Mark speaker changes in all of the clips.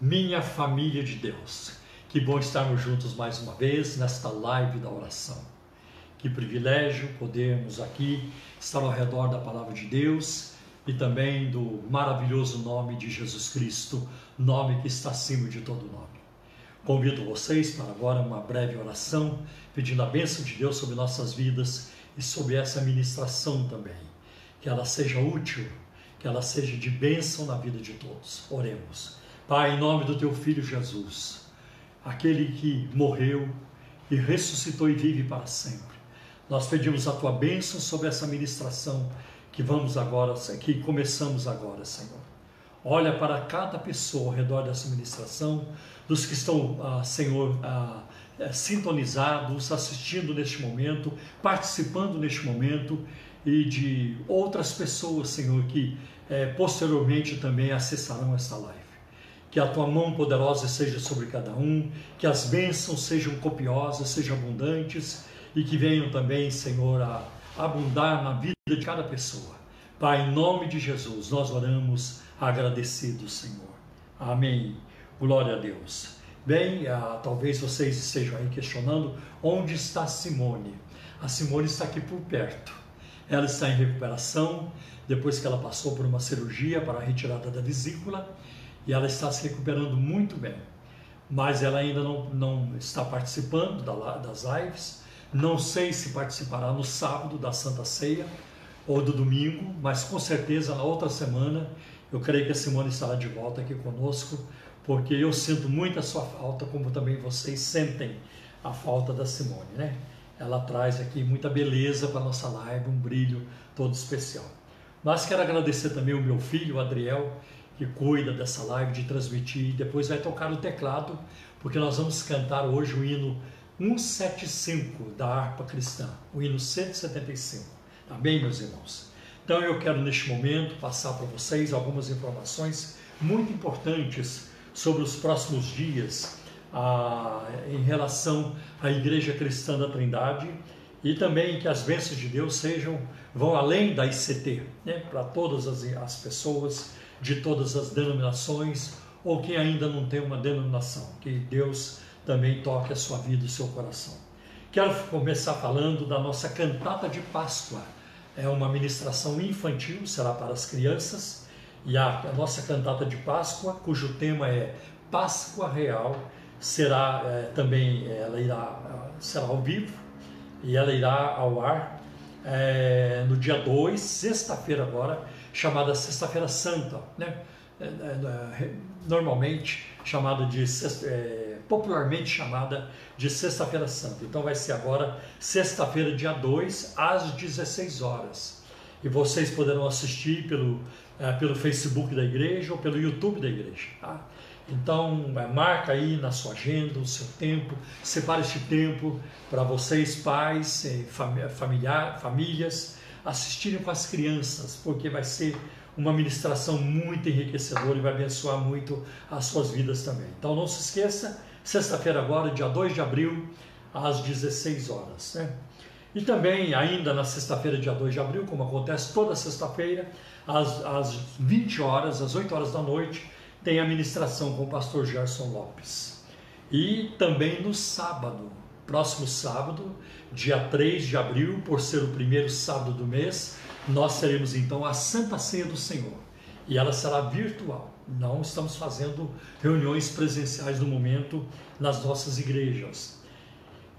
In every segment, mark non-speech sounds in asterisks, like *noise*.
Speaker 1: minha família de Deus. Que bom estarmos juntos mais uma vez nesta live da oração. Que privilégio podermos aqui estar ao redor da palavra de Deus e também do maravilhoso nome de Jesus Cristo, nome que está acima de todo nome. Convido vocês para agora uma breve oração, pedindo a bênção de Deus sobre nossas vidas e sobre essa ministração também. Que ela seja útil, que ela seja de bênção na vida de todos. Oremos. Pai, em nome do teu filho Jesus, aquele que morreu e ressuscitou e vive para sempre. Nós pedimos a tua bênção sobre essa ministração que vamos agora, que começamos agora, Senhor. Olha para cada pessoa ao redor dessa ministração, dos que estão, ah, Senhor, ah, eh, sintonizados, assistindo neste momento, participando neste momento e de outras pessoas, Senhor, que eh, posteriormente também acessarão esta live. Que a tua mão poderosa seja sobre cada um, que as bênçãos sejam copiosas, sejam abundantes e que venham também, Senhor, a abundar na vida de cada pessoa. Pai, em nome de Jesus, nós oramos agradecidos, Senhor. Amém. Glória a Deus. Bem, ah, talvez vocês estejam aí questionando onde está Simone. A Simone está aqui por perto. Ela está em recuperação depois que ela passou por uma cirurgia para a retirada da vesícula e ela está se recuperando muito bem. Mas ela ainda não, não está participando das lives. Não sei se participará no sábado da Santa Ceia ou do domingo, mas com certeza na outra semana eu creio que a Simone estará de volta aqui conosco, porque eu sinto muito a sua falta, como também vocês sentem a falta da Simone, né? Ela traz aqui muita beleza para a nossa live, um brilho todo especial. Mas quero agradecer também o meu filho, o Adriel, que cuida dessa live, de transmitir, e depois vai tocar o teclado, porque nós vamos cantar hoje o hino 175 da harpa cristã, o hino 175. Tá bem, meus irmãos? Então eu quero neste momento passar para vocês algumas informações muito importantes sobre os próximos dias ah, em relação à Igreja Cristã da Trindade e também que as bênçãos de Deus sejam vão além da ICT, né, para todas as, as pessoas de todas as denominações ou quem ainda não tem uma denominação, que Deus também toque a sua vida e o seu coração. Quero começar falando da nossa cantata de Páscoa. É uma ministração infantil, será para as crianças, e a, a nossa cantata de Páscoa, cujo tema é Páscoa Real, será é, também, ela irá, será ao vivo, e ela irá ao ar é, no dia 2, sexta-feira agora, chamada Sexta-feira Santa, né? É, é, é normalmente chamada de é, popularmente chamada de Sexta-feira Santa. Então vai ser agora sexta-feira, dia 2, às 16 horas. E vocês poderão assistir pelo, é, pelo Facebook da igreja ou pelo YouTube da igreja. Tá? Então, marca aí na sua agenda o seu tempo, separe este tempo para vocês, pais, familiar, famílias, assistirem com as crianças, porque vai ser uma ministração muito enriquecedora e vai abençoar muito as suas vidas também. Então, não se esqueça, sexta-feira agora, dia 2 de abril, às 16 horas. Né? E também, ainda na sexta-feira, dia 2 de abril, como acontece toda sexta-feira, às, às 20 horas, às 8 horas da noite, tem a ministração com o pastor Gerson Lopes. E também no sábado, próximo sábado, dia 3 de abril, por ser o primeiro sábado do mês, nós teremos então a Santa Ceia do Senhor. E ela será virtual. Não estamos fazendo reuniões presenciais no momento nas nossas igrejas.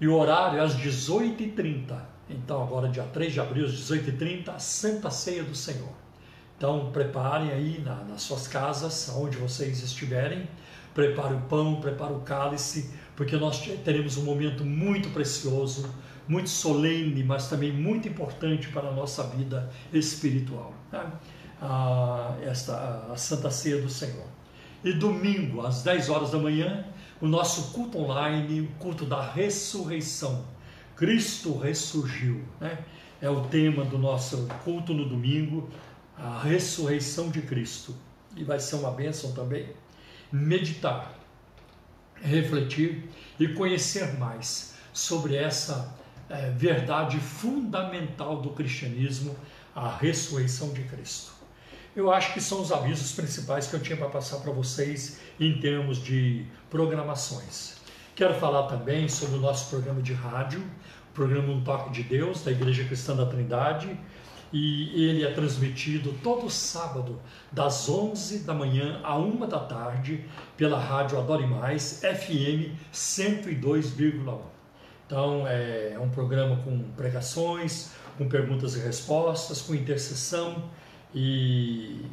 Speaker 1: E o horário é às 18h30. Então, agora, dia 3 de abril, às 18h30, a Santa Ceia do Senhor. Então preparem aí na, nas suas casas, onde vocês estiverem, prepare o pão, prepare o cálice, porque nós teremos um momento muito precioso, muito solene, mas também muito importante para a nossa vida espiritual. Né? Ah, esta a Santa Ceia do Senhor. E domingo, às 10 horas da manhã, o nosso culto online, o culto da ressurreição. Cristo ressurgiu. Né? É o tema do nosso culto no domingo a ressurreição de Cristo. E vai ser uma bênção também meditar, refletir e conhecer mais sobre essa é, verdade fundamental do cristianismo, a ressurreição de Cristo. eu acho que são os avisos principais que eu tinha para passar para vocês em termos de programações. Quero falar também sobre o nosso programa de rádio, programa Um Toque de Deus, da Igreja Cristã da Trindade, e ele é transmitido todo sábado, das 11 da manhã à 1 da tarde, pela rádio Adore Mais, FM 102,1. Então, é um programa com pregações, com perguntas e respostas, com intercessão e,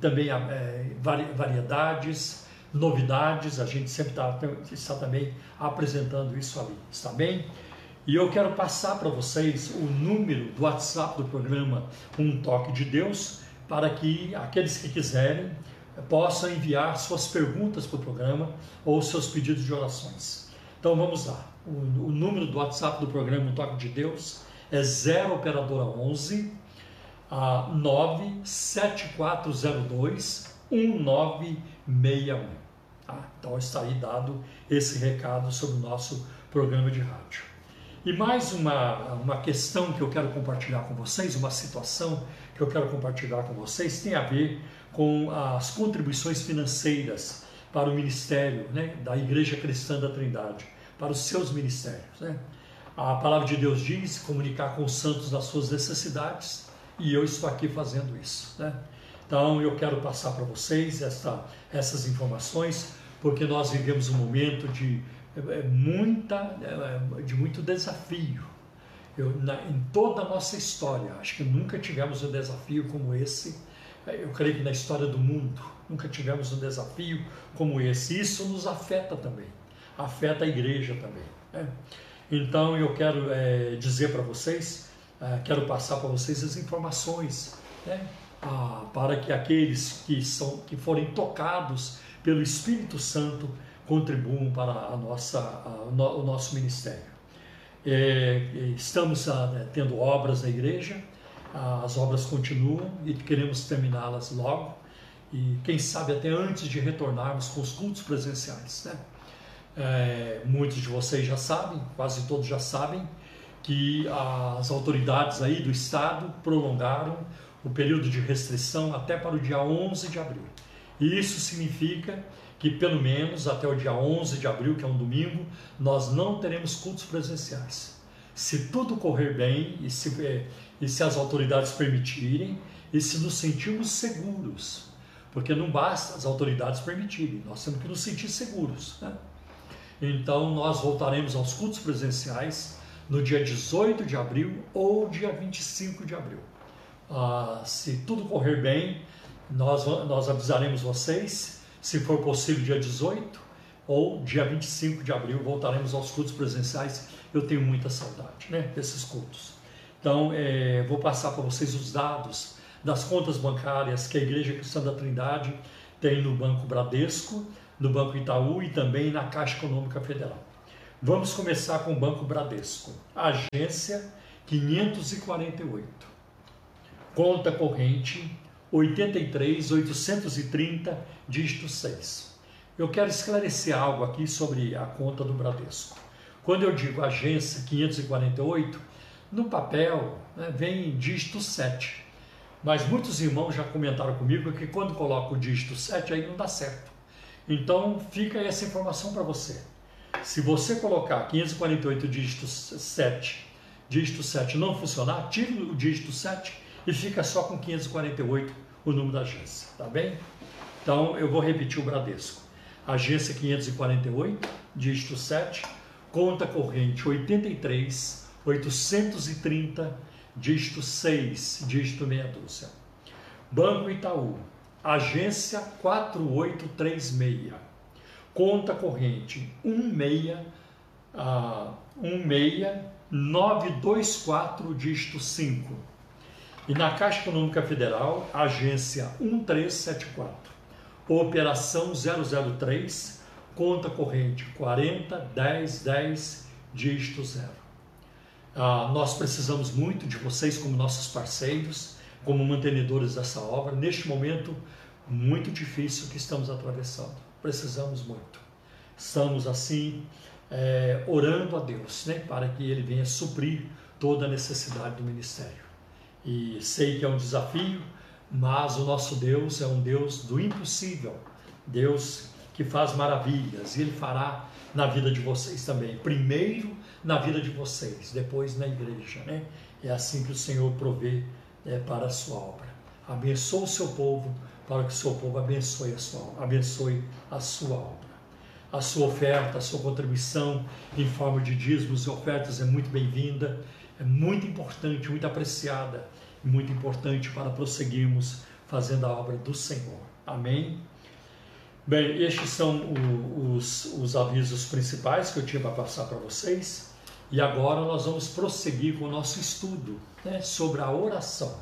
Speaker 1: também é, variedades, novidades. A gente sempre está, está também apresentando isso ali, está bem? E eu quero passar para vocês o número do WhatsApp do programa Um Toque de Deus, para que aqueles que quiserem possam enviar suas perguntas para o programa ou seus pedidos de orações. Então vamos lá. O, o número do WhatsApp do programa Um Toque de Deus é 0 operadora 11 a 97402 1961. Tá? Então está aí dado esse recado sobre o nosso programa de rádio. E mais uma, uma questão que eu quero compartilhar com vocês, uma situação que eu quero compartilhar com vocês, tem a ver com as contribuições financeiras para o ministério né, da Igreja Cristã da Trindade, para os seus ministérios. Né? A palavra de Deus diz comunicar com os santos das suas necessidades e eu estou aqui fazendo isso. Né? Então eu quero passar para vocês esta, essas informações porque nós vivemos um momento de é, é muita, é, de muito desafio. Eu, na, em toda a nossa história, acho que nunca tivemos um desafio como esse. Eu creio que na história do mundo nunca tivemos um desafio como esse. Isso nos afeta também, afeta a igreja também. Né? Então eu quero é, dizer para vocês, é, quero passar para vocês as informações, né? ah, para que aqueles que são que forem tocados pelo Espírito Santo contribuam para a nossa, a, o nosso ministério. É, estamos a, ah, tendo obras na igreja, as obras continuam e queremos terminá-las logo e quem sabe até antes de retornarmos com os cultos presenciais. Né? É, muitos de vocês já sabem, quase todos já sabem, que as autoridades aí do estado prolongaram o período de restrição até para o dia 11 de abril. E isso significa que pelo menos até o dia 11 de abril, que é um domingo, nós não teremos cultos presenciais. Se tudo correr bem e se, é, e se as autoridades permitirem e se nos sentirmos seguros, porque não basta as autoridades permitirem, nós temos que nos sentir seguros. Né? Então nós voltaremos aos cultos presenciais no dia 18 de abril ou dia 25 de abril. Ah, se tudo correr bem, nós, nós avisaremos vocês se for possível, dia 18 ou dia 25 de abril, voltaremos aos cultos presenciais. Eu tenho muita saudade né, desses cultos. Então, é, vou passar para vocês os dados das contas bancárias que a Igreja Cristã da Trindade tem no Banco Bradesco, no Banco Itaú e também na Caixa Econômica Federal. Vamos começar com o Banco Bradesco, agência 548, conta corrente 83 830, dígito 6. Eu quero esclarecer algo aqui sobre a conta do Bradesco. Quando eu digo agência 548, no papel né, vem dígito 7. Mas muitos irmãos já comentaram comigo que quando coloca o dígito 7 aí não dá certo. Então fica essa informação para você. Se você colocar 548 dígito 7, dígito 7 não funcionar, tire o dígito 7 e fica só com 548 o número da agência, tá bem? Então eu vou repetir o Bradesco. Agência 548, dígito 7, conta corrente 83 830, dígito 6, dígito meia dúzia. Banco Itaú, agência 4836, conta corrente 16 uh, 16924, dígito 5 e na Caixa Econômica Federal, agência 1374, operação 003, conta corrente 40 10 10 dígito 0. Ah, nós precisamos muito de vocês como nossos parceiros, como mantenedores dessa obra, neste momento muito difícil que estamos atravessando. Precisamos muito. Estamos assim é, orando a Deus né, para que Ele venha suprir toda a necessidade do ministério e sei que é um desafio, Mas o nosso Deus é um Deus do impossível, Deus que faz maravilhas, e Ele fará na vida de vocês também. Primeiro na vida de vocês, depois na igreja, né? É assim que o Senhor provê é, para a sua obra. Abençoa o seu povo, para que o seu povo abençoe a sua, abençoe a sua obra. A sua oferta, a sua contribuição em forma de dízimos e ofertas é muito bem-vinda, é muito importante, muito apreciada muito importante para prosseguirmos fazendo a obra do Senhor. Amém? Bem, estes são os, os avisos principais que eu tinha para passar para vocês. E agora nós vamos prosseguir com o nosso estudo né, sobre a oração.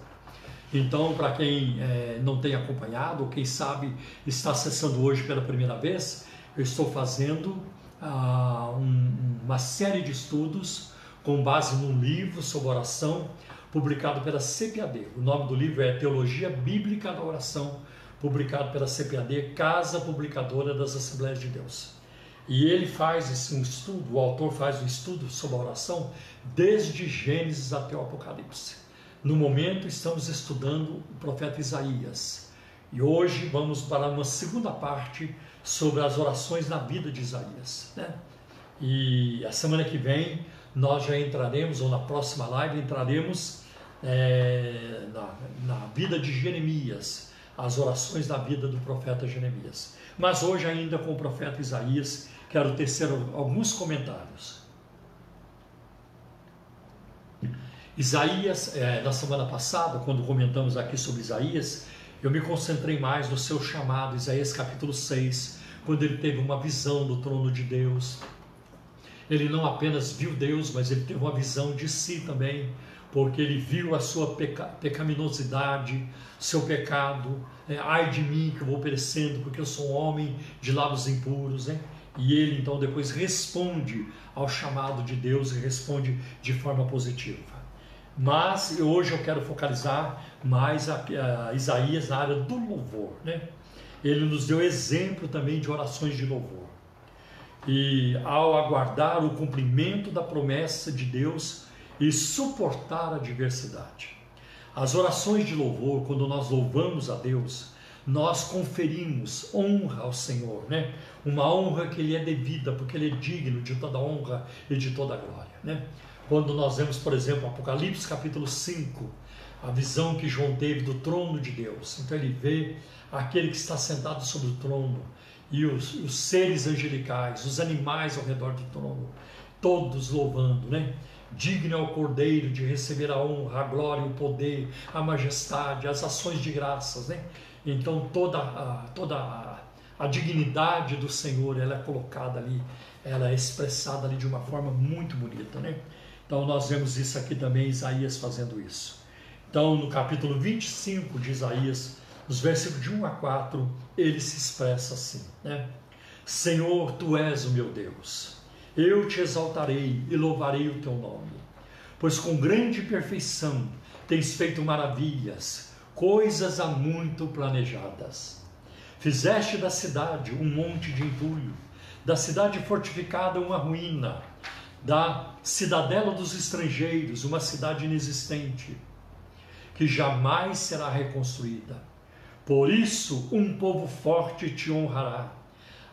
Speaker 1: Então, para quem é, não tem acompanhado, ou quem sabe está acessando hoje pela primeira vez, eu estou fazendo ah, um, uma série de estudos com base num livro sobre oração publicado pela CPAD. O nome do livro é Teologia Bíblica da Oração publicado pela CPAD, Casa Publicadora das Assembleias de Deus. E ele faz um estudo, o autor faz um estudo sobre a oração desde Gênesis até o Apocalipse. No momento estamos estudando o profeta Isaías. E hoje vamos para uma segunda parte sobre as orações na vida de Isaías. Né? E a semana que vem nós já entraremos, ou na próxima live entraremos é, na, na vida de Jeremias, as orações da vida do profeta Jeremias. Mas hoje, ainda com o profeta Isaías, quero tecer alguns comentários. Isaías, é, na semana passada, quando comentamos aqui sobre Isaías, eu me concentrei mais no seu chamado, Isaías capítulo 6, quando ele teve uma visão do trono de Deus. Ele não apenas viu Deus, mas ele teve uma visão de si também, porque ele viu a sua peca, pecaminosidade, seu pecado, né? ai de mim que eu vou perecendo, porque eu sou um homem de lábios impuros, né? E ele então depois responde ao chamado de Deus e responde de forma positiva. Mas hoje eu quero focalizar mais a, a Isaías na área do louvor, né? Ele nos deu exemplo também de orações de louvor. E ao aguardar o cumprimento da promessa de Deus, e suportar a diversidade. As orações de louvor, quando nós louvamos a Deus, nós conferimos honra ao Senhor, né? Uma honra que lhe é devida, porque ele é digno de toda honra e de toda glória, né? Quando nós vemos, por exemplo, Apocalipse capítulo 5, a visão que João teve do trono de Deus. Então ele vê aquele que está sentado sobre o trono e os, os seres angelicais, os animais ao redor do trono, todos louvando, né? Digno é o Cordeiro de receber a honra, a glória, o poder, a majestade, as ações de graças, né? Então toda a, toda a, dignidade do Senhor, ela é colocada ali, ela é expressada ali de uma forma muito bonita, né? Então nós vemos isso aqui também, Isaías fazendo isso. Então no capítulo 25 de Isaías, nos versículos de 1 a 4, ele se expressa assim, né? Senhor, tu és o meu Deus eu te exaltarei e louvarei o teu nome, pois com grande perfeição tens feito maravilhas, coisas há muito planejadas. Fizeste da cidade um monte de entulho, da cidade fortificada uma ruína, da cidadela dos estrangeiros uma cidade inexistente, que jamais será reconstruída. Por isso, um povo forte te honrará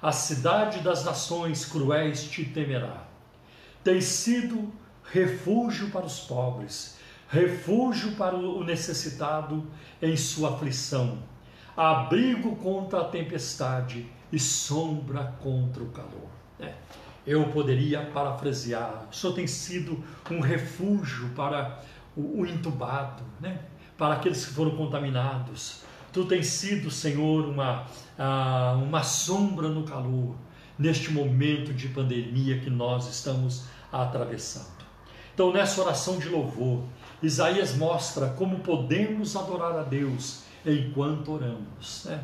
Speaker 1: a cidade das nações cruéis te temerá. Tens sido refúgio para os pobres, refúgio para o necessitado em sua aflição, abrigo contra a tempestade e sombra contra o calor. É, eu poderia parafrasear: o Senhor tem sido um refúgio para o, entubado, né? para aqueles que foram contaminados, Tu tens sido, Senhor, uma, ah, uma sombra no calor, neste momento de pandemia que nós estamos atravessando. Então, nessa oração de louvor, Isaías mostra como podemos adorar a Deus enquanto oramos. Né?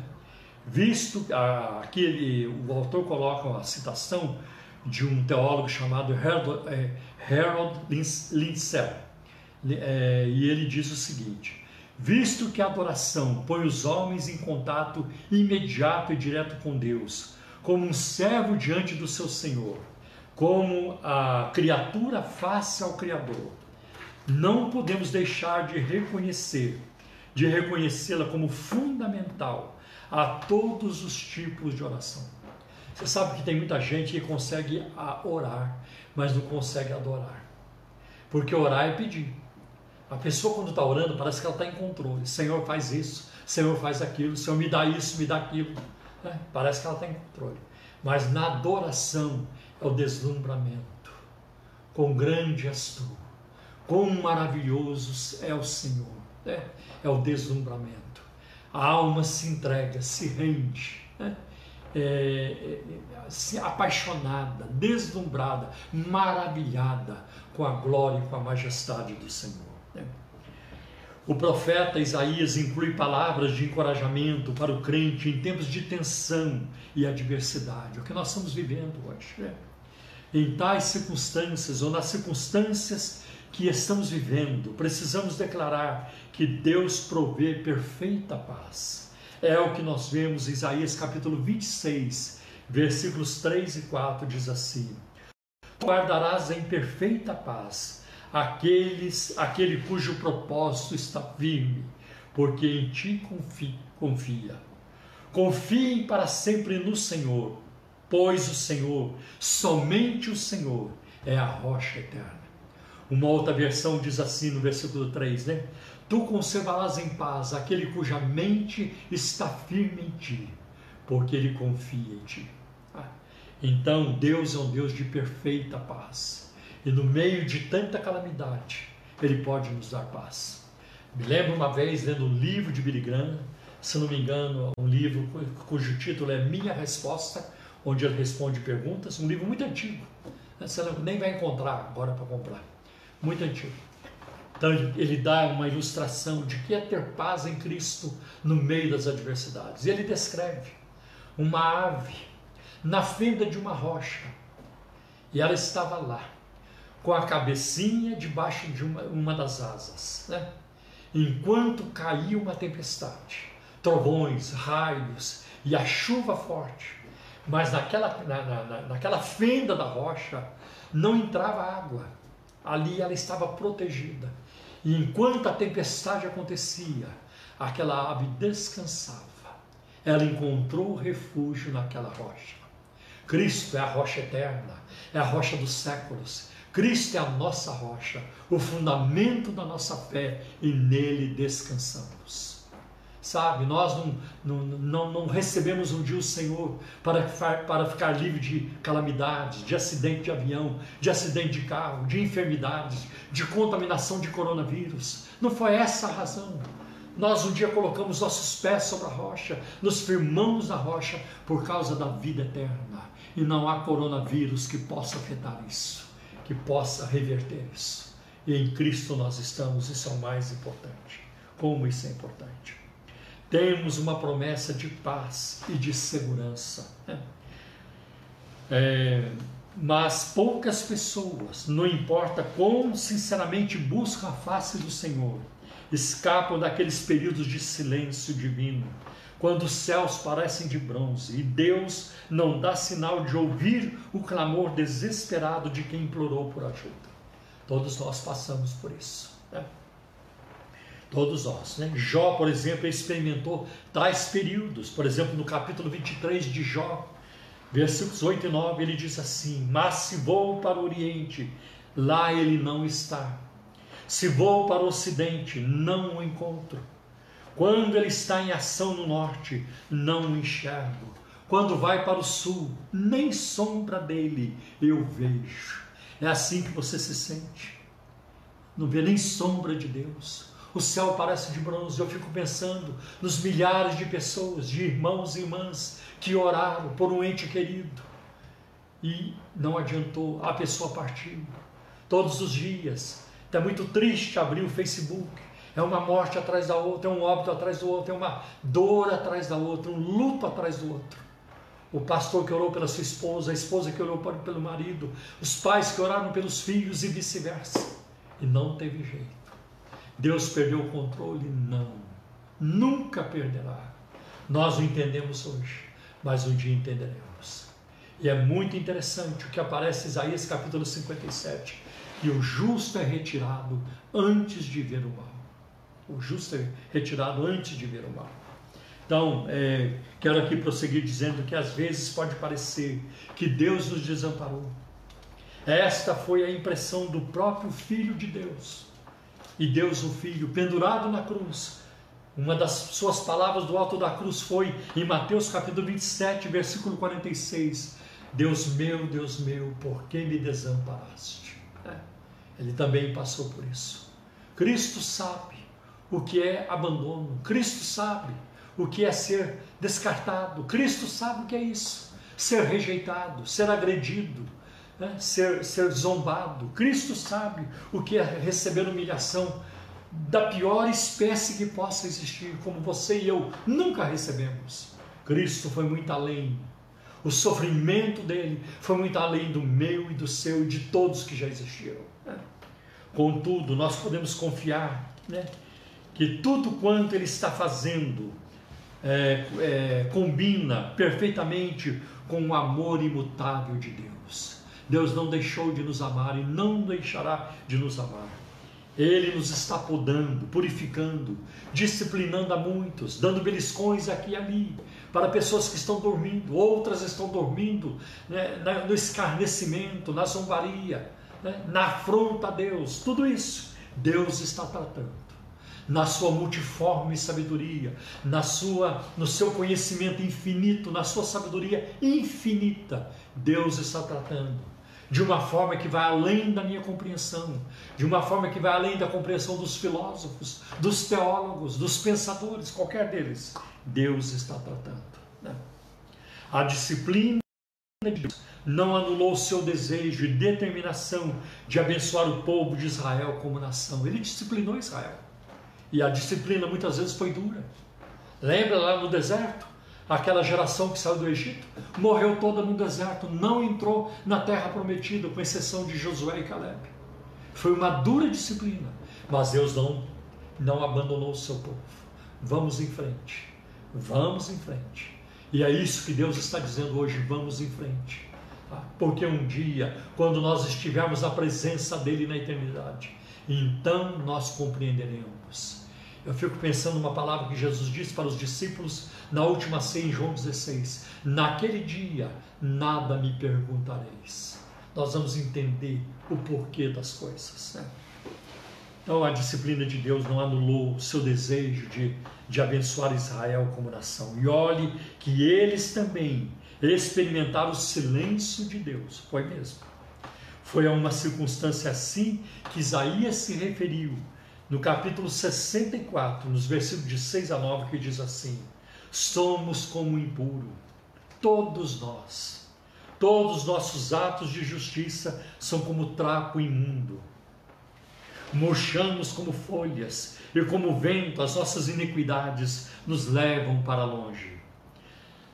Speaker 1: Visto ah, aqui ele, o autor coloca uma citação de um teólogo chamado Harold, eh, Harold Lindsell, eh, e ele diz o seguinte: visto que a adoração põe os homens em contato imediato e direto com Deus, como um servo diante do seu Senhor, como a criatura face ao Criador. Não podemos deixar de reconhecer de reconhecê-la como fundamental a todos os tipos de oração. Você sabe que tem muita gente que consegue orar, mas não consegue adorar. Porque orar é pedir. A pessoa, quando está orando, parece que ela está em controle. Senhor, faz isso, Senhor, faz aquilo, Senhor, me dá isso, me dá aquilo. É, parece que ela está em controle. Mas na adoração é o deslumbramento. Com grande és tu, quão maravilhoso é o Senhor. É, é o deslumbramento. A alma se entrega, se rende. É, é, é apaixonada, deslumbrada, maravilhada com a glória e com a majestade do Senhor. O profeta Isaías inclui palavras de encorajamento para o crente em tempos de tensão e adversidade, o que nós estamos vivendo hoje. Né? Em tais circunstâncias, ou nas circunstâncias que estamos vivendo, precisamos declarar que Deus provê perfeita paz. É o que nós vemos em Isaías capítulo 26, versículos 3 e 4, diz assim: Guardarás em perfeita paz aqueles, aquele cujo propósito está firme, porque em ti confia. Confiem para sempre no Senhor, pois o Senhor, somente o Senhor, é a rocha eterna. Uma outra versão diz assim no versículo 3, né? Tu conservarás em paz aquele cuja mente está firme em ti, porque ele confia em ti. Ah, então Deus é um Deus de perfeita paz. E no meio de tanta calamidade, Ele pode nos dar paz. Me lembro uma vez lendo um livro de Graham, se não me engano, um livro cujo título é Minha Resposta, onde ele responde perguntas, um livro muito antigo. Você nem vai encontrar agora para comprar. Muito antigo. Então ele dá uma ilustração de que é ter paz em Cristo no meio das adversidades. E ele descreve uma ave na fenda de uma rocha. E ela estava lá com a cabecinha debaixo de uma, uma das asas, né? enquanto caía uma tempestade, trovões, raios e a chuva forte. Mas naquela, na, na, naquela fenda da rocha não entrava água. Ali ela estava protegida. E enquanto a tempestade acontecia, aquela ave descansava. Ela encontrou refúgio naquela rocha. Cristo é a rocha eterna, é a rocha dos séculos, Cristo é a nossa rocha, o fundamento da nossa fé e nele descansamos. Sabe, nós não, não, não, não recebemos um dia o Senhor para, para ficar livre de calamidades, de acidente de avião, de acidente de carro, de enfermidades, de contaminação de coronavírus. Não foi essa a razão. Nós um dia colocamos nossos pés sobre a rocha, nos firmamos na rocha por causa da vida eterna. E não há coronavírus que possa afetar isso que possa reverter isso. E em Cristo nós estamos, isso é o mais importante. Como isso é importante. Temos uma promessa de paz e de segurança. É, mas poucas pessoas, não importa quão sinceramente buscam a face do Senhor, escapam daqueles períodos de silêncio divino quando os céus parecem de bronze e Deus não dá sinal de ouvir o clamor desesperado de quem implorou por ajuda. Todos nós passamos por isso. Né? Todos nós. Né? Jó, por exemplo, experimentou tais períodos. Por exemplo, no capítulo 23 de Jó, versículos 8 e 9, ele diz assim: Mas se vou para o Oriente, lá ele não está. Se vou para o Ocidente, não o encontro. Quando ele está em ação no norte, não o enxergo. Quando vai para o sul, nem sombra dele eu vejo. É assim que você se sente. Não vê nem sombra de Deus. O céu parece de bronze. Eu fico pensando nos milhares de pessoas, de irmãos e irmãs que oraram por um ente querido e não adiantou, a pessoa partiu. Todos os dias. Está muito triste abrir o Facebook é uma morte atrás da outra, é um óbito atrás do outro, é uma dor atrás da outra, um luto atrás do outro. O pastor que orou pela sua esposa, a esposa que orou pelo marido, os pais que oraram pelos filhos e vice-versa. E não teve jeito. Deus perdeu o controle? Não. Nunca perderá. Nós o entendemos hoje, mas um dia entenderemos. E é muito interessante o que aparece em Isaías capítulo 57. E o justo é retirado antes de ver o mal. O justo é retirado antes de ver o mal. Então, é, quero aqui prosseguir dizendo que às vezes pode parecer que Deus nos desamparou. Esta foi a impressão do próprio Filho de Deus. E Deus, o Filho, pendurado na cruz, uma das suas palavras do alto da cruz foi em Mateus capítulo 27, versículo 46: Deus meu, Deus meu, por que me desamparaste? É, ele também passou por isso. Cristo sabe o que é abandono, Cristo sabe o que é ser descartado. Cristo sabe o que é isso: ser rejeitado, ser agredido, né? ser, ser zombado. Cristo sabe o que é receber humilhação da pior espécie que possa existir, como você e eu nunca recebemos. Cristo foi muito além. O sofrimento dele foi muito além do meu e do seu e de todos que já existiram. Né? Contudo, nós podemos confiar né, que tudo quanto ele está fazendo é, é, combina perfeitamente com o amor imutável de Deus. Deus não deixou de nos amar e não deixará de nos amar. Ele nos está podando, purificando, disciplinando a muitos, dando beliscões aqui e ali, para pessoas que estão dormindo, outras estão dormindo né, no escarnecimento, na zombaria, né, na afronta a Deus. Tudo isso Deus está tratando na sua multiforme sabedoria, na sua, no seu conhecimento infinito, na sua sabedoria infinita, Deus está tratando de uma forma que vai além da minha compreensão, de uma forma que vai além da compreensão dos filósofos, dos teólogos, dos pensadores, qualquer deles. Deus está tratando. Né? A disciplina de Deus não anulou o seu desejo e determinação de abençoar o povo de Israel como nação. Ele disciplinou Israel. E a disciplina muitas vezes foi dura. Lembra lá no deserto? Aquela geração que saiu do Egito morreu toda no deserto, não entrou na terra prometida, com exceção de Josué e Caleb. Foi uma dura disciplina, mas Deus não, não abandonou o seu povo. Vamos em frente, vamos em frente. E é isso que Deus está dizendo hoje: vamos em frente. Tá? Porque um dia, quando nós estivermos na presença dEle na eternidade, então nós compreenderemos eu fico pensando uma palavra que Jesus disse para os discípulos na última ceia em João 16: Naquele dia nada me perguntareis. Nós vamos entender o porquê das coisas. Né? Então a disciplina de Deus não anulou o seu desejo de, de abençoar Israel como nação. E olhe que eles também experimentaram o silêncio de Deus. Foi mesmo. Foi a uma circunstância assim que Isaías se referiu no capítulo 64, nos versículos de 6 a 9, que diz assim: Somos como impuro, todos nós. Todos os nossos atos de justiça são como trapo imundo. Murchamos como folhas, e como vento as nossas iniquidades nos levam para longe.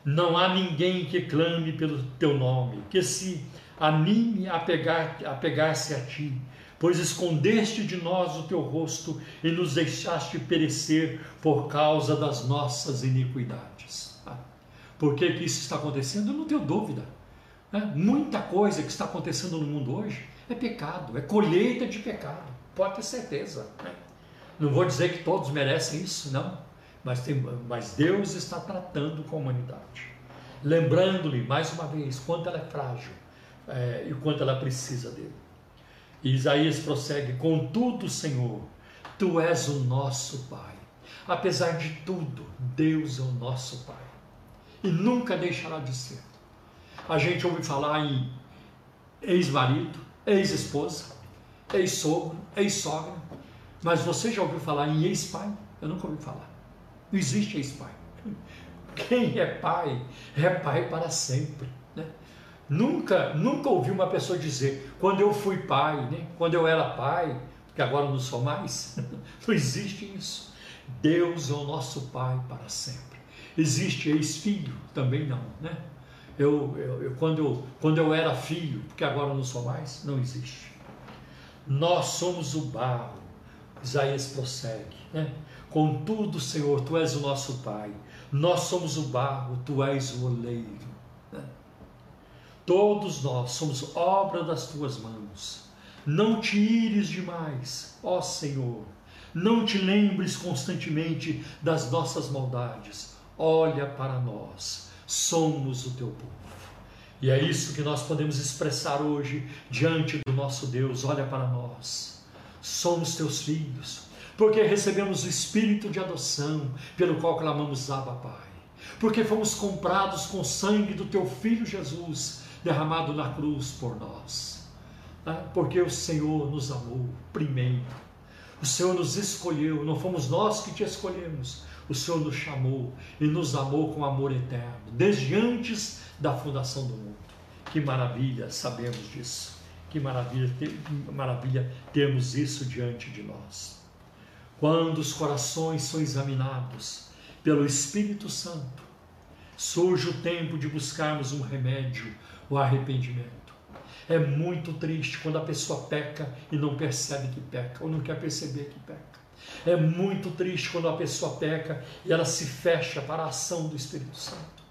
Speaker 1: Não há ninguém que clame pelo teu nome, que se a pegar-se a, pegar a ti pois escondeste de nós o teu rosto e nos deixaste perecer por causa das nossas iniquidades. Ah, por que, que isso está acontecendo? Eu não tenho dúvida. Né? Muita coisa que está acontecendo no mundo hoje é pecado, é colheita de pecado, pode ter certeza. Né? Não vou dizer que todos merecem isso, não, mas, tem, mas Deus está tratando com a humanidade, lembrando-lhe mais uma vez quanto ela é frágil é, e quanto ela precisa dele. E Isaías prossegue: Contudo, Senhor, tu és o nosso Pai. Apesar de tudo, Deus é o nosso Pai. E nunca deixará de ser. A gente ouve falar em ex-marido, ex-esposa, ex-sogro, ex-sogra. Mas você já ouviu falar em ex-pai? Eu nunca ouvi falar. Não existe ex-pai. Quem é pai, é pai para sempre. Nunca, nunca ouvi uma pessoa dizer, quando eu fui pai, né? quando eu era pai, que agora não sou mais. *laughs* não existe isso. Deus é o nosso pai para sempre. Existe ex-filho? Também não, né? Eu, eu, eu, quando, eu, quando eu era filho, porque agora não sou mais, não existe. Nós somos o barro, Isaías prossegue, né? Contudo, Senhor, Tu és o nosso Pai, nós somos o barro, Tu és o oleiro. Todos nós somos obra das tuas mãos. Não te ires demais, ó Senhor. Não te lembres constantemente das nossas maldades. Olha para nós, somos o teu povo. E é isso que nós podemos expressar hoje diante do nosso Deus. Olha para nós, somos teus filhos, porque recebemos o espírito de adoção, pelo qual clamamos Abba Pai. Porque fomos comprados com o sangue do teu filho Jesus, derramado na cruz por nós. Ah, porque o Senhor nos amou primeiro. O Senhor nos escolheu, não fomos nós que te escolhemos. O Senhor nos chamou e nos amou com amor eterno, desde antes da fundação do mundo. Que maravilha sabemos disso. Que maravilha, maravilha termos isso diante de nós. Quando os corações são examinados pelo Espírito Santo, surge o tempo de buscarmos um remédio, o arrependimento. É muito triste quando a pessoa peca e não percebe que peca, ou não quer perceber que peca. É muito triste quando a pessoa peca e ela se fecha para a ação do Espírito Santo.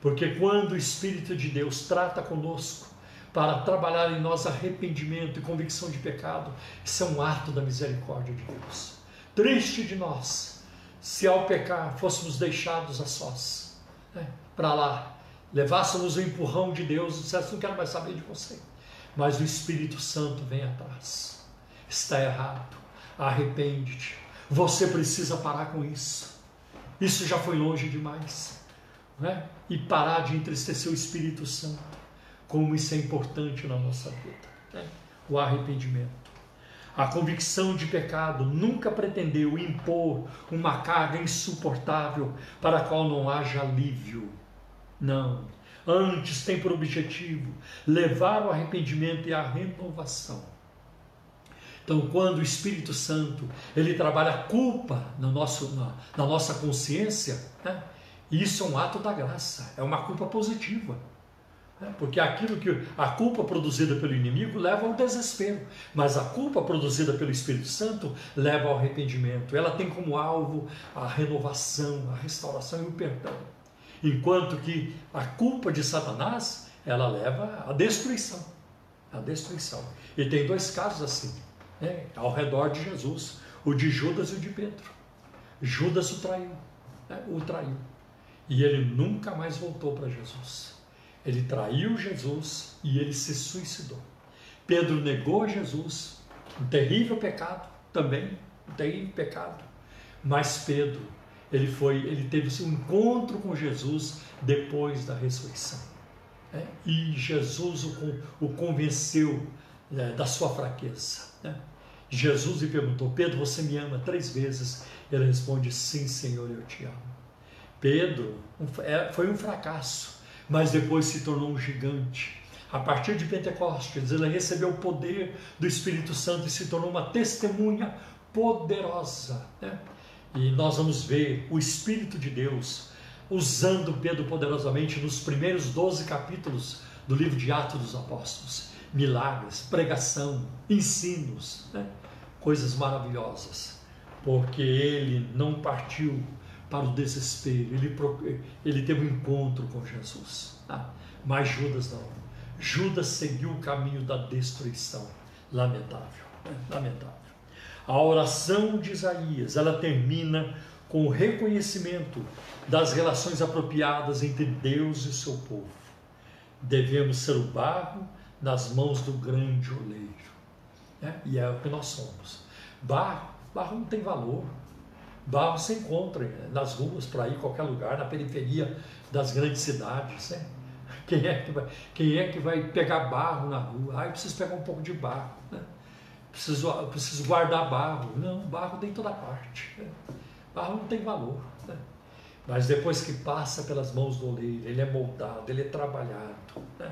Speaker 1: Porque quando o Espírito de Deus trata conosco para trabalhar em nós arrependimento e convicção de pecado, isso é um ato da misericórdia de Deus. Triste de nós se ao pecar fôssemos deixados a sós, né, para lá, levássemos o empurrão de Deus e dissesse, não quero mais saber de você. Mas o Espírito Santo vem atrás. Está errado. Arrepende-te. Você precisa parar com isso. Isso já foi longe demais. Né? E parar de entristecer o Espírito Santo. Como isso é importante na nossa vida. Né? O arrependimento. A convicção de pecado nunca pretendeu impor uma carga insuportável para a qual não haja alívio não. Antes tem por objetivo levar o arrependimento e a renovação. Então, quando o Espírito Santo ele trabalha a culpa no nosso, na, na nossa consciência, né? isso é um ato da graça, é uma culpa positiva. Né? Porque aquilo que a culpa produzida pelo inimigo leva ao desespero, mas a culpa produzida pelo Espírito Santo leva ao arrependimento. Ela tem como alvo a renovação, a restauração e o perdão. Enquanto que a culpa de Satanás, ela leva à destruição. À destruição. E tem dois casos assim, né, ao redor de Jesus, o de Judas e o de Pedro. Judas o traiu, né, o traiu. E ele nunca mais voltou para Jesus. Ele traiu Jesus e ele se suicidou. Pedro negou Jesus, um terrível pecado também, um terrível pecado. Mas Pedro ele foi, ele teve seu encontro com Jesus depois da ressurreição. Né? E Jesus o, o convenceu né, da sua fraqueza. Né? Jesus lhe perguntou: Pedro, você me ama três vezes? Ele responde: Sim, Senhor, eu te amo. Pedro é, foi um fracasso, mas depois se tornou um gigante. A partir de Pentecostes, ele recebeu o poder do Espírito Santo e se tornou uma testemunha poderosa. Né? E nós vamos ver o Espírito de Deus usando Pedro poderosamente nos primeiros 12 capítulos do livro de Atos dos Apóstolos. Milagres, pregação, ensinos, né? coisas maravilhosas, porque ele não partiu para o desespero, ele, ele teve um encontro com Jesus. Tá? Mas Judas não. Judas seguiu o caminho da destruição. Lamentável, né? lamentável. A oração de Isaías, ela termina com o reconhecimento das relações apropriadas entre Deus e seu povo. Devemos ser o barro nas mãos do grande oleiro. Né? E é o que nós somos. Barro, barro não tem valor. Barro se encontra né? nas ruas, por aí, qualquer lugar, na periferia das grandes cidades. Né? Quem, é que vai, quem é que vai pegar barro na rua? Ah, eu preciso pegar um pouco de barro. Né? Preciso, preciso guardar barro. Não, barro tem toda parte. Né? Barro não tem valor. Né? Mas depois que passa pelas mãos do oleiro, ele é moldado, ele é trabalhado. Né?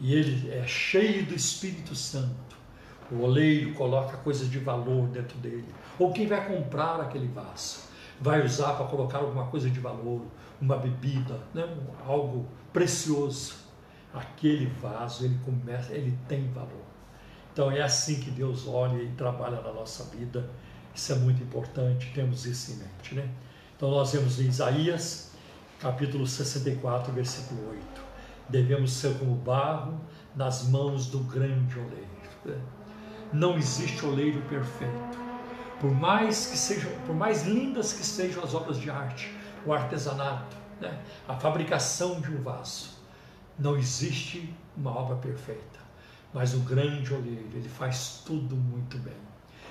Speaker 1: E ele é cheio do Espírito Santo. O oleiro coloca coisas de valor dentro dele. Ou quem vai comprar aquele vaso vai usar para colocar alguma coisa de valor, uma bebida, né? algo precioso. Aquele vaso ele começa, ele tem valor. Então é assim que Deus olha e trabalha na nossa vida. Isso é muito importante, temos isso em mente. Né? Então nós vemos em Isaías, capítulo 64, versículo 8. Devemos ser como barro nas mãos do grande oleiro. Né? Não existe oleiro perfeito. Por mais que sejam, por mais lindas que sejam as obras de arte, o artesanato, né? a fabricação de um vaso, não existe uma obra perfeita. Mas o grande olheiro, ele faz tudo muito bem.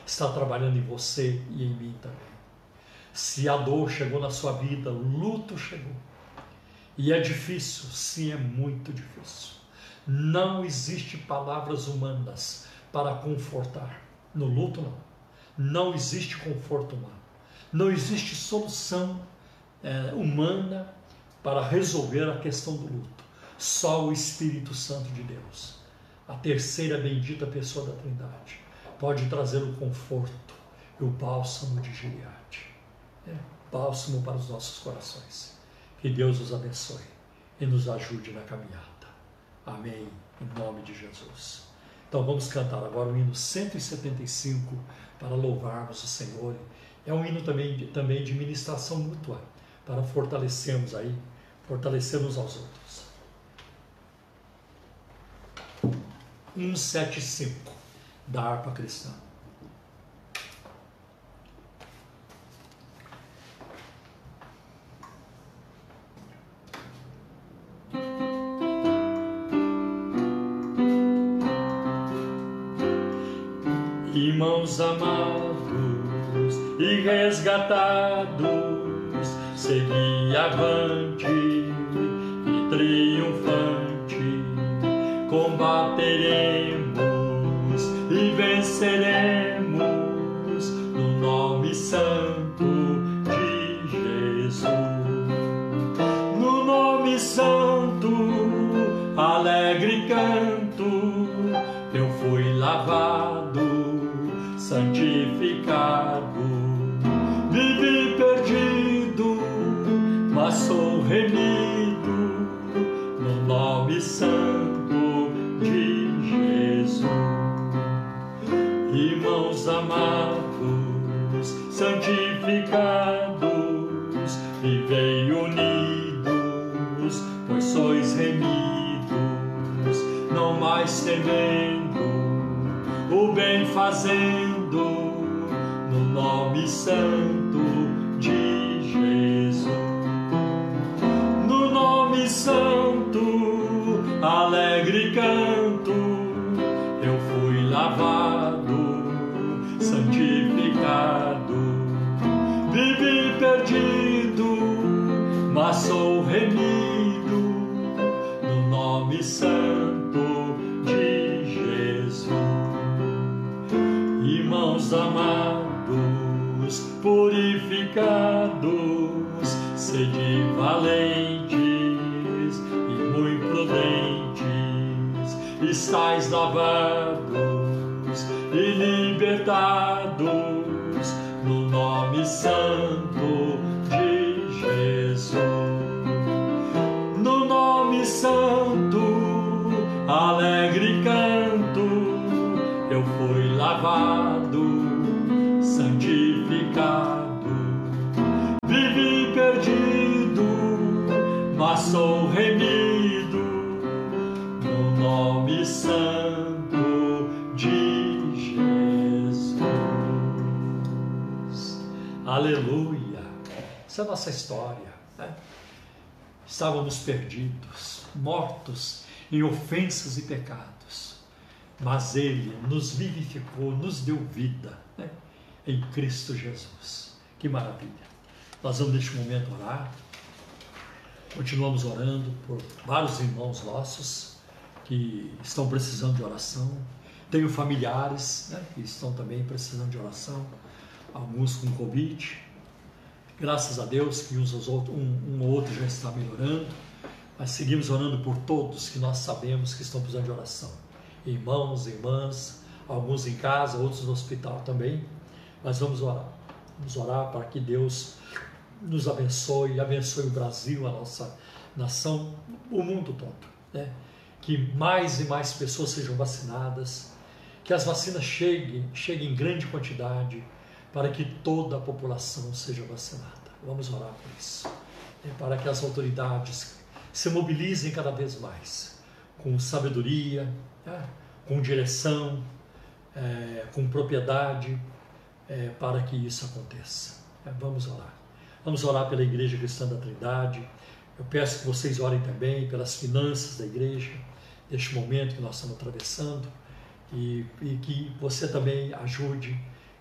Speaker 1: Está trabalhando em você e em mim também. Se a dor chegou na sua vida, o luto chegou. E é difícil, sim, é muito difícil. Não existe palavras humanas para confortar. No luto, não. Não existe conforto humano. Não existe solução é, humana para resolver a questão do luto. Só o Espírito Santo de Deus, a terceira bendita pessoa da Trindade, pode trazer o conforto e o bálsamo de Gileade. É, bálsamo para os nossos corações. Que Deus os abençoe e nos ajude na caminhada. Amém. Em nome de Jesus. Então vamos cantar agora o hino 175 para louvarmos o Senhor. É um hino também, também de ministração mútua, para fortalecermos aí, fortalecermos aos outros. 175 da harpa cristã. irmãos amados e resgatados, segui avante e triunfante, combateremos e venceremos no nome santo de Jesus. No nome santo, alegre canto, eu fui lavado santificado. Vivi perdido, mas sou remido santificados, vivei unidos, pois sois remidos, não mais temendo o bem fazendo no nome santo de sou remido no nome santo de Jesus. Irmãos amados, purificados, sede valentes e muito prudentes, estáis lavados e libertados Essa é a nossa história. Né? Estávamos perdidos, mortos em ofensas e pecados, mas Ele nos vivificou, nos deu vida. Né? em Cristo Jesus. Que maravilha. Nós vamos neste momento orar. Continuamos orando por vários irmãos nossos que estão precisando de oração. Tenho familiares né, que estão também precisando de oração, alguns com Covid. Graças a Deus que uns outros, um, um ou outro já está melhorando, mas seguimos orando por todos que nós sabemos que estão precisando de oração. Irmãos, irmãs, alguns em casa, outros no hospital também. Mas vamos orar. Vamos orar para que Deus nos abençoe, abençoe o Brasil, a nossa nação, o mundo todo. Né? Que mais e mais pessoas sejam vacinadas, que as vacinas cheguem, cheguem em grande quantidade, para que toda a população seja vacinada. Vamos orar por isso. Né? Para que as autoridades se mobilizem cada vez mais, com sabedoria, né? com direção, é, com propriedade, é, para que isso aconteça. É, vamos orar. Vamos orar pela Igreja Cristã da Trindade. Eu peço que vocês orem também pelas finanças da igreja, neste momento que nós estamos atravessando, e, e que você também ajude,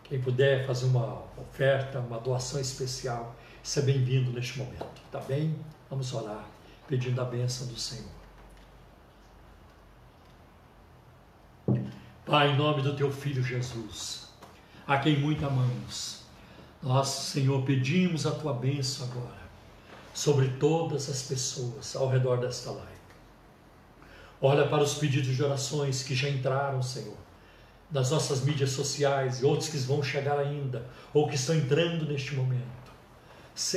Speaker 1: quem puder fazer uma oferta, uma doação especial, ser bem-vindo neste momento, tá bem? Vamos orar, pedindo a bênção do Senhor. Pai, em nome do teu Filho Jesus, a quem muito amamos, nós, Senhor, pedimos a tua bênção agora sobre todas as pessoas ao redor desta live. Olha para os pedidos de orações que já entraram, Senhor, nas nossas mídias sociais e outros que vão chegar ainda, ou que estão entrando neste momento.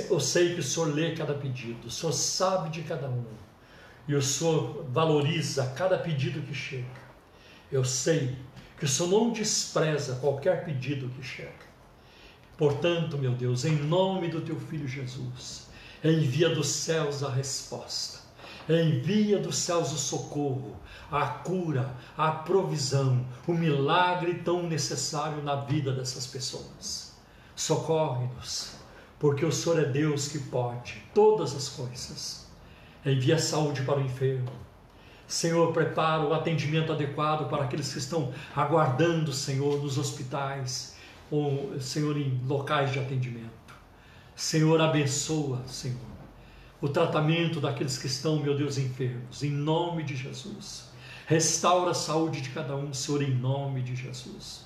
Speaker 1: Eu sei que o Senhor lê cada pedido, o Senhor sabe de cada um, e o Senhor valoriza cada pedido que chega. Eu sei que o Senhor não despreza qualquer pedido que chega. Portanto, meu Deus, em nome do teu filho Jesus, envia dos céus a resposta, envia dos céus o socorro, a cura, a provisão, o milagre tão necessário na vida dessas pessoas. Socorre-nos, porque o Senhor é Deus que pode todas as coisas. Envia saúde para o enfermo, Senhor, prepara o atendimento adequado para aqueles que estão aguardando, Senhor, nos hospitais, ou, Senhor, em locais de atendimento. Senhor, abençoa, Senhor, o tratamento daqueles que estão, meu Deus, enfermos, em nome de Jesus. Restaura a saúde de cada um, Senhor, em nome de Jesus.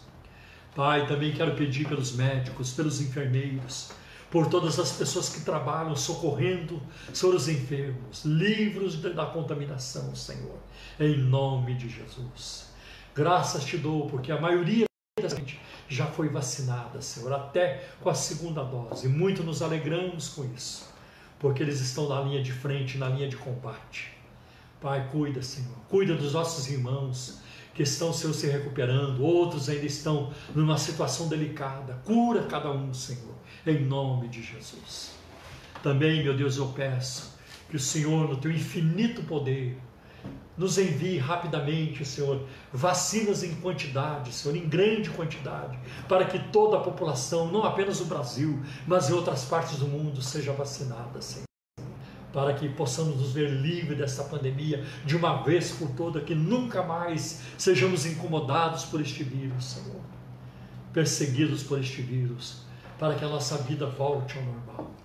Speaker 1: Pai, também quero pedir pelos médicos, pelos enfermeiros, por todas as pessoas que trabalham socorrendo, Senhor, os enfermos, livros da contaminação, Senhor, em nome de Jesus. Graças te dou, porque a maioria da gente já foi vacinada, Senhor, até com a segunda dose. Muito nos alegramos com isso, porque eles estão na linha de frente, na linha de combate. Pai, cuida, Senhor, cuida dos nossos irmãos que estão, Senhor, se recuperando, outros ainda estão numa situação delicada. Cura cada um, Senhor em nome de Jesus. Também, meu Deus, eu peço que o Senhor, no teu infinito poder, nos envie rapidamente, Senhor, vacinas em quantidade, Senhor, em grande quantidade, para que toda a população, não apenas o Brasil, mas em outras partes do mundo, seja vacinada, Senhor. Para que possamos nos ver livres dessa pandemia de uma vez por toda, que nunca mais sejamos incomodados por este vírus, Senhor, perseguidos por este vírus, para que a nossa vida volte ao normal.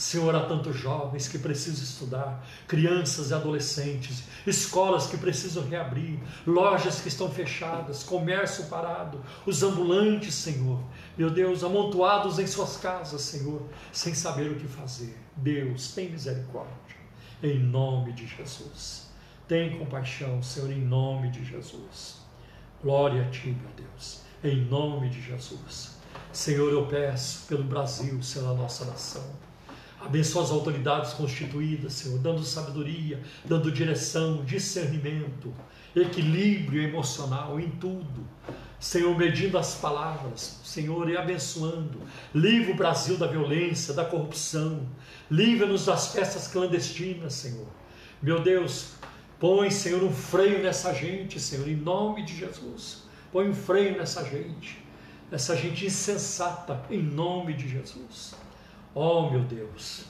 Speaker 1: Senhor, há tantos jovens que precisam estudar, crianças e adolescentes, escolas que precisam reabrir, lojas que estão fechadas, comércio parado, os ambulantes, Senhor, meu Deus, amontoados em suas casas, Senhor, sem saber o que fazer. Deus, tem misericórdia, em nome de Jesus. Tem compaixão, Senhor, em nome de Jesus. Glória a Ti, meu Deus, em nome de Jesus. Senhor, eu peço pelo Brasil, Senhor, a nossa nação. Abençoa as autoridades constituídas, Senhor, dando sabedoria, dando direção, discernimento, equilíbrio emocional em tudo. Senhor, medindo as palavras, Senhor, e abençoando. Livra o Brasil da violência, da corrupção. Livra-nos das festas clandestinas, Senhor. Meu Deus, põe, Senhor, um freio nessa gente, Senhor, em nome de Jesus. Põe um freio nessa gente essa gente insensata, em nome de Jesus. Oh, meu Deus,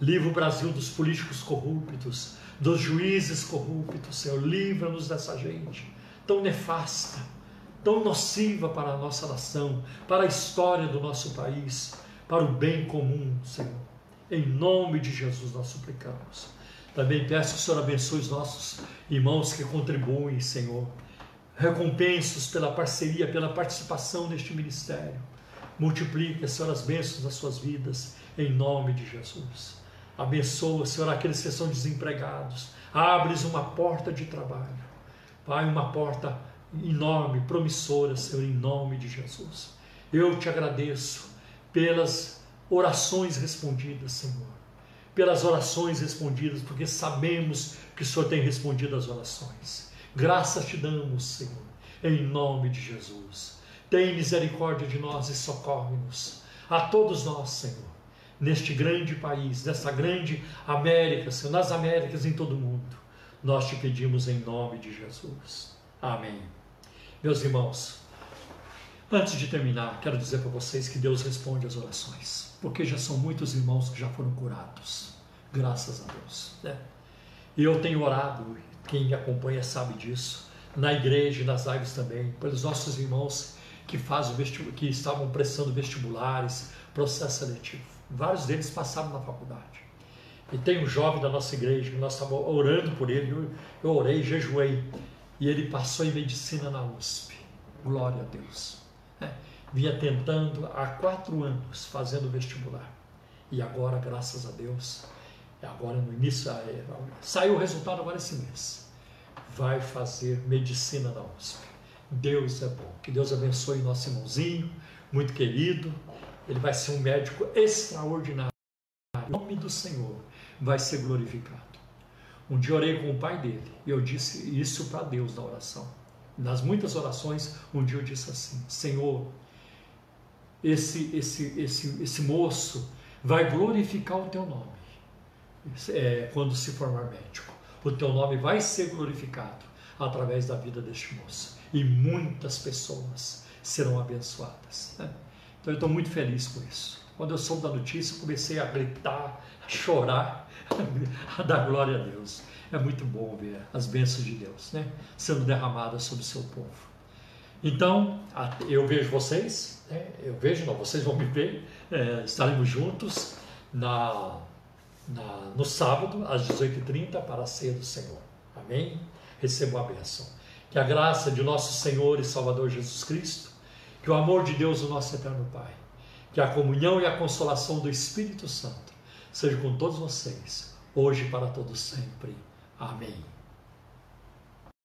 Speaker 1: livra o Brasil dos políticos corruptos, dos juízes corruptos, Senhor, livra-nos dessa gente tão nefasta, tão nociva para a nossa nação, para a história do nosso país, para o bem comum, Senhor. Em nome de Jesus nós suplicamos. Também peço que o Senhor abençoe os nossos irmãos que contribuem, Senhor, recompensos pela parceria, pela participação neste ministério. Multiplique, Senhor, as bênçãos das suas vidas, em nome de Jesus. Abençoa, Senhor, aqueles que são desempregados. Abres uma porta de trabalho. Pai, uma porta enorme, promissora, Senhor, em nome de Jesus. Eu te agradeço pelas orações respondidas, Senhor. Pelas orações respondidas, porque sabemos que o Senhor tem respondido às orações. Graças te damos, Senhor, em nome de Jesus. Tem misericórdia de nós e socorre-nos. A todos nós, Senhor, neste grande país, nessa grande América, Senhor, nas Américas, em todo o mundo. Nós te pedimos em nome de Jesus. Amém. Meus irmãos, Antes de terminar, quero dizer para vocês que Deus responde às orações, porque já são muitos irmãos que já foram curados, graças a Deus. Né? E eu tenho orado, quem me acompanha sabe disso, na igreja e nas lives também, pelos nossos irmãos que fazem que estavam prestando vestibulares, processo seletivo. Vários deles passaram na faculdade. E tem um jovem da nossa igreja que nós estávamos orando por ele, eu, eu orei, jejuei, e ele passou em medicina na USP. Glória a Deus. É, vinha tentando há quatro anos, fazendo vestibular. E agora, graças a Deus, agora no início, é, saiu o resultado agora esse mês. Vai fazer medicina na USP. Deus é bom. Que Deus abençoe nosso irmãozinho, muito querido. Ele vai ser um médico extraordinário. O nome do Senhor vai ser glorificado. Um dia orei com o pai dele e eu disse isso para Deus na oração. Nas muitas orações, um dia eu disse assim: Senhor, esse, esse, esse, esse moço vai glorificar o teu nome é, quando se formar médico. O teu nome vai ser glorificado através da vida deste moço e muitas pessoas serão abençoadas. Né? Então eu estou muito feliz com isso. Quando eu soube da notícia, comecei a gritar, a chorar, *laughs* a dar glória a Deus. É muito bom ver as bênçãos de Deus né? sendo derramadas sobre o seu povo. Então, eu vejo vocês, né? eu vejo, não, vocês vão me ver, é, estaremos juntos na, na, no sábado, às 18h30, para a ceia do Senhor. Amém? Recebam a bênção. Que a graça de nosso Senhor e Salvador Jesus Cristo, que o amor de Deus, o nosso eterno Pai, que a comunhão e a consolação do Espírito Santo seja com todos vocês, hoje e para todos sempre. Amém.